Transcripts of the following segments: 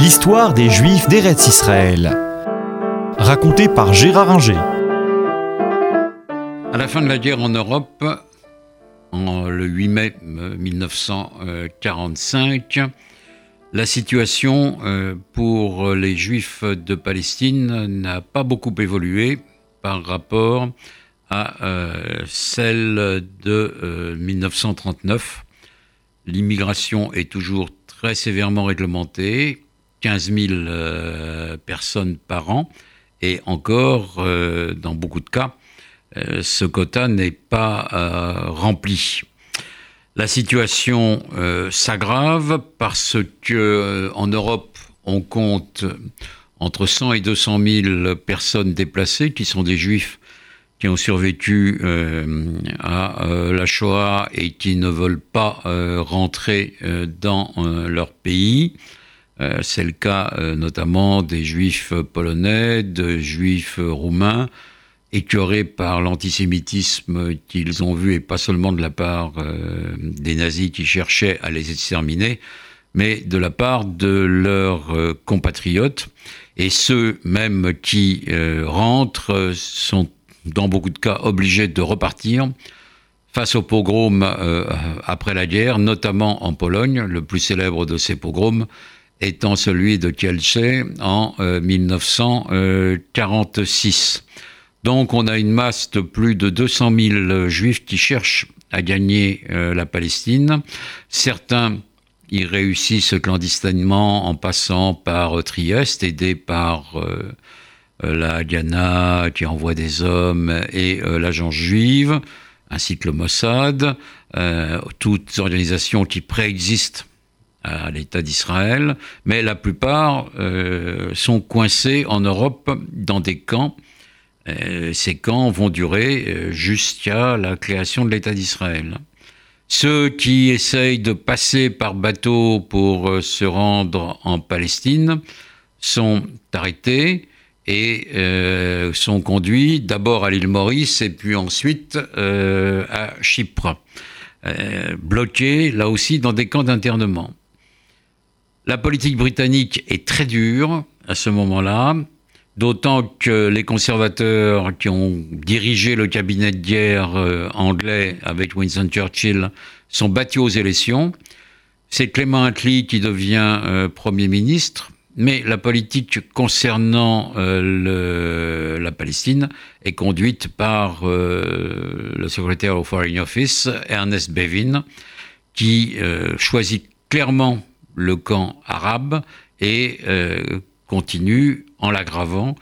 L'histoire des Juifs d'Eretz Israël. Racontée par Gérard Inger. À la fin de la guerre en Europe, en, le 8 mai 1945, euh, la situation euh, pour les Juifs de Palestine n'a pas beaucoup évolué par rapport à euh, celle de 1939. L'immigration est toujours très sévèrement réglementée, 15 000 euh, personnes par an, et encore, euh, dans beaucoup de cas, euh, ce quota n'est pas rempli. La situation s'aggrave parce que en Europe, on compte entre 100 et 200 000 personnes déplacées qui sont des juifs qui ont survécu à la Shoah et qui ne veulent pas rentrer dans leur pays. Euh, c'est le cas euh, notamment des juifs polonais, de juifs roumains, écœurés par l'antisémitisme qu'ils ont vu, et pas seulement de la part euh, des nazis qui cherchaient à les exterminer, mais de la part de leurs compatriotes. Et ceux même qui rentrent sont dans beaucoup de cas obligés de repartir face aux pogroms après la guerre, notamment en Pologne, le plus célèbre de ces pogroms étant celui de Kielce en 1946. Euh, Donc on a une masse de plus de 200 000 juifs qui cherchent à gagner euh, la Palestine. Certains y réussissent clandestinement en passant par Trieste, aidés par euh, la Haganah qui envoie des hommes et l'agence juive, ainsi que le Mossad, toutes organisations qui préexistent à l'État d'Israël, mais la plupart euh, sont coincés en Europe dans des camps. Euh, ces camps vont durer euh, jusqu'à la création de l'État d'Israël. Ceux qui essayent de passer par bateau pour se rendre en Palestine sont arrêtés et sont conduits d'abord à l'île Maurice et puis ensuite à Chypre, bloqués là aussi dans des camps d'internement. La politique britannique est très dure à ce moment-là, d'autant que les conservateurs qui ont dirigé le cabinet de guerre euh, anglais avec Winston Churchill sont battus aux élections. C'est Clement Attlee qui devient euh, Premier ministre, mais la politique concernant euh, la Palestine est conduite par le secrétaire au Foreign Office, Ernest Bevin, qui choisit clairement le camp arabe et euh, continue, en l'aggravant,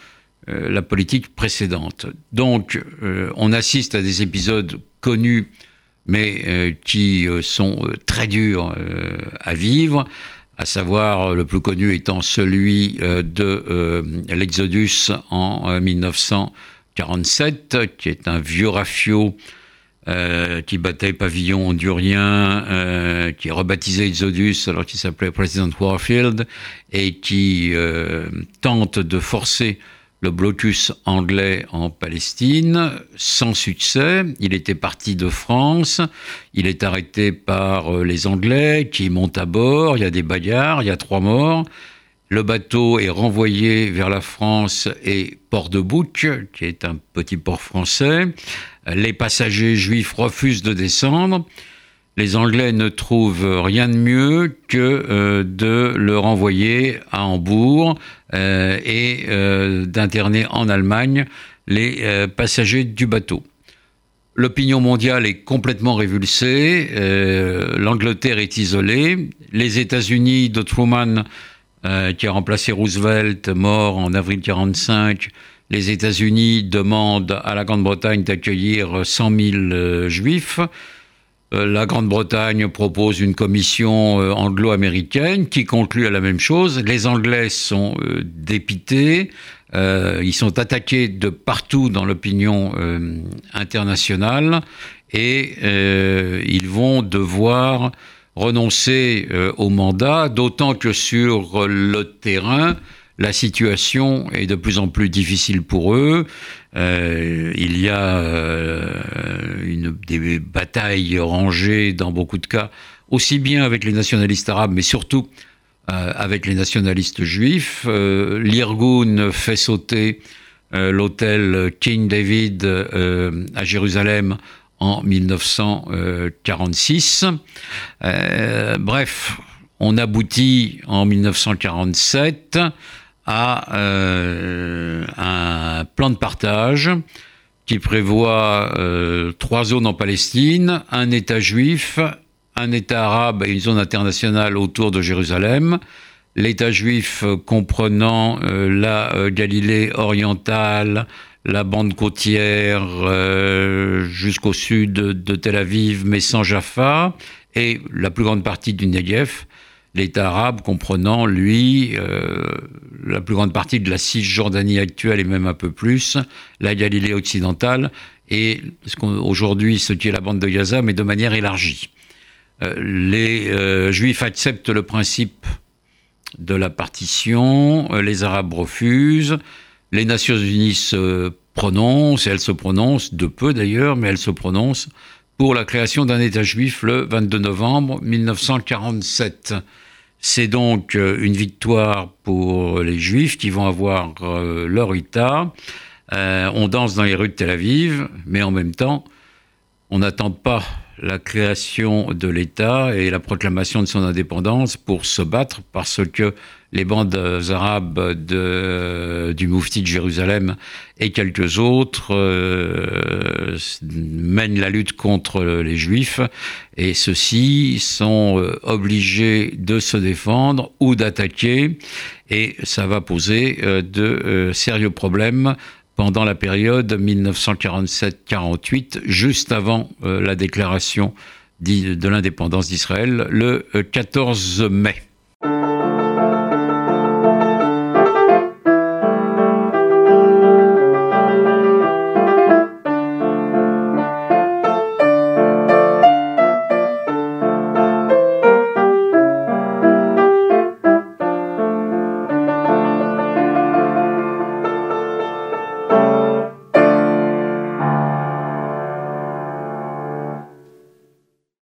euh, la politique précédente. Donc, euh, on assiste à des épisodes connus, mais qui sont très durs à vivre, à savoir le plus connu étant celui de l'Exodus en 1947, qui est un vieux rafio euh, qui battait pavillon hondurien, euh, qui rebaptisé Exodus alors qu'il s'appelait President Warfield, et qui euh, tente de forcer le blocus anglais en Palestine sans succès. Il était parti de France, il est arrêté par les Anglais qui montent à bord, il y a des bagarres, il y a trois morts. Le bateau est renvoyé vers la France et Port de Bouc, qui est un petit port français. Les passagers juifs refusent de descendre. Les Anglais ne trouvent rien de mieux que euh, de le renvoyer à Hambourg euh, et euh, d'interner en Allemagne les passagers du bateau. L'opinion mondiale est complètement révulsée, l'Angleterre est isolée, les États-Unis de Truman qui a remplacé Roosevelt, mort en avril 1945. Les États-Unis demandent à la Grande-Bretagne d'accueillir 100 000 euh, juifs. Euh, la Grande-Bretagne propose une commission anglo-américaine qui conclut à la même chose. Les Anglais sont dépités, ils sont attaqués de partout dans l'opinion internationale et ils vont devoir renoncer euh, au mandat, d'autant que sur le terrain, la situation est de plus en plus difficile pour eux. Euh, il y a euh, des batailles rangées dans beaucoup de cas, aussi bien avec les nationalistes arabes, mais surtout avec les nationalistes juifs. L'Irgun fait sauter l'hôtel King David à Jérusalem en 1946. bref, on aboutit en 1947 à un plan de partage qui prévoit euh, trois zones en Palestine, un État juif, un État arabe et une zone internationale autour de Jérusalem. L'État juif comprenant euh, la euh, Galilée orientale, la bande côtière jusqu'au sud de Tel Aviv, mais sans Jaffa, et la plus grande partie du Negev, l'État arabe comprenant, lui, euh, la plus grande partie de la Cisjordanie actuelle et même un peu plus, la Galilée occidentale et aujourd'hui ce qui est la bande de Gaza, mais de manière élargie. Euh, les euh, Juifs acceptent le principe de la partition, les Arabes refusent, les Nations Unies se prononcent, et elles se prononcent, de peu d'ailleurs, mais elles se prononcent pour la création d'un État juif le 22 novembre 1947. C'est donc euh, une victoire pour les Juifs qui vont avoir euh, leur État. Euh, on danse dans les rues de Tel Aviv, mais en même temps, on n'attend pas la création de l'État et la proclamation de son indépendance pour se battre parce que les bandes arabes du Moufti de Jérusalem et quelques autres euh, mènent la lutte contre les Juifs et ceux-ci sont euh, obligés de se défendre ou d'attaquer et ça va poser euh, de sérieux problèmes pendant la période 1947-48, juste avant la déclaration de l'indépendance d'Israël, le 14 mai.